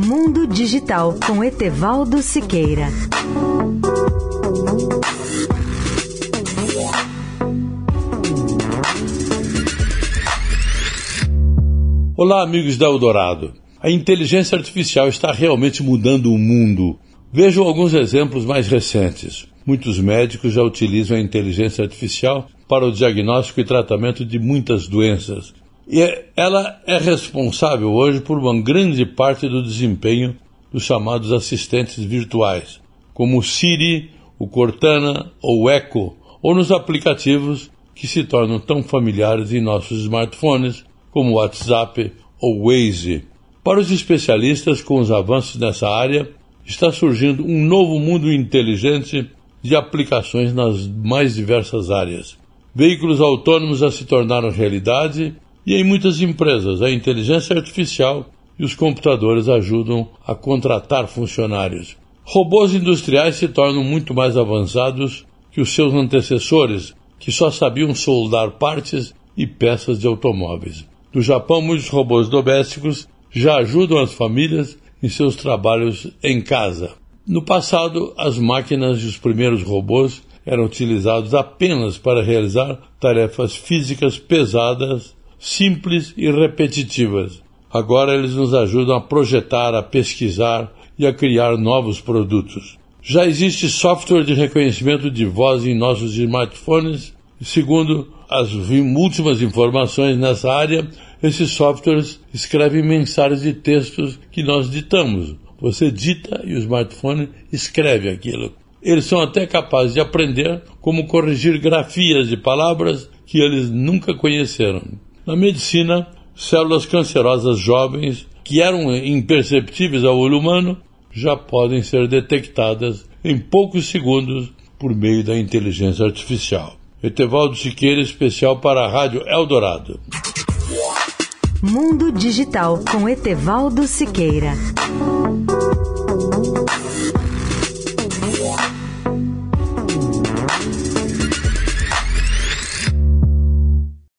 Mundo Digital com Etevaldo Siqueira. Olá, amigos da Eldorado. A inteligência artificial está realmente mudando o mundo. Vejam alguns exemplos mais recentes. Muitos médicos já utilizam a inteligência artificial para o diagnóstico e tratamento de muitas doenças, e ela é responsável hoje por uma grande parte do desempenho dos chamados assistentes virtuais, como o Siri, o Cortana ou o Echo, ou nos aplicativos que se tornam tão familiares em nossos smartphones, como o WhatsApp ou Waze. Para os especialistas, com os avanços nessa área, está surgindo um novo mundo inteligente de aplicações nas mais diversas áreas. Veículos autônomos já se tornaram realidade e em muitas empresas, a inteligência artificial e os computadores ajudam a contratar funcionários. Robôs industriais se tornam muito mais avançados que os seus antecessores, que só sabiam soldar partes e peças de automóveis. No Japão, muitos robôs domésticos já ajudam as famílias em seus trabalhos em casa. No passado, as máquinas e os primeiros robôs eram utilizados apenas para realizar tarefas físicas pesadas simples e repetitivas. Agora eles nos ajudam a projetar, a pesquisar e a criar novos produtos. Já existe software de reconhecimento de voz em nossos smartphones. Segundo as últimas informações nessa área, esses softwares escrevem mensagens de textos que nós ditamos. Você dita e o smartphone escreve aquilo. Eles são até capazes de aprender como corrigir grafias de palavras que eles nunca conheceram. Na medicina, células cancerosas jovens, que eram imperceptíveis ao olho humano, já podem ser detectadas em poucos segundos por meio da inteligência artificial. Etevaldo Siqueira, especial para a Rádio Eldorado. Mundo Digital com Etevaldo Siqueira.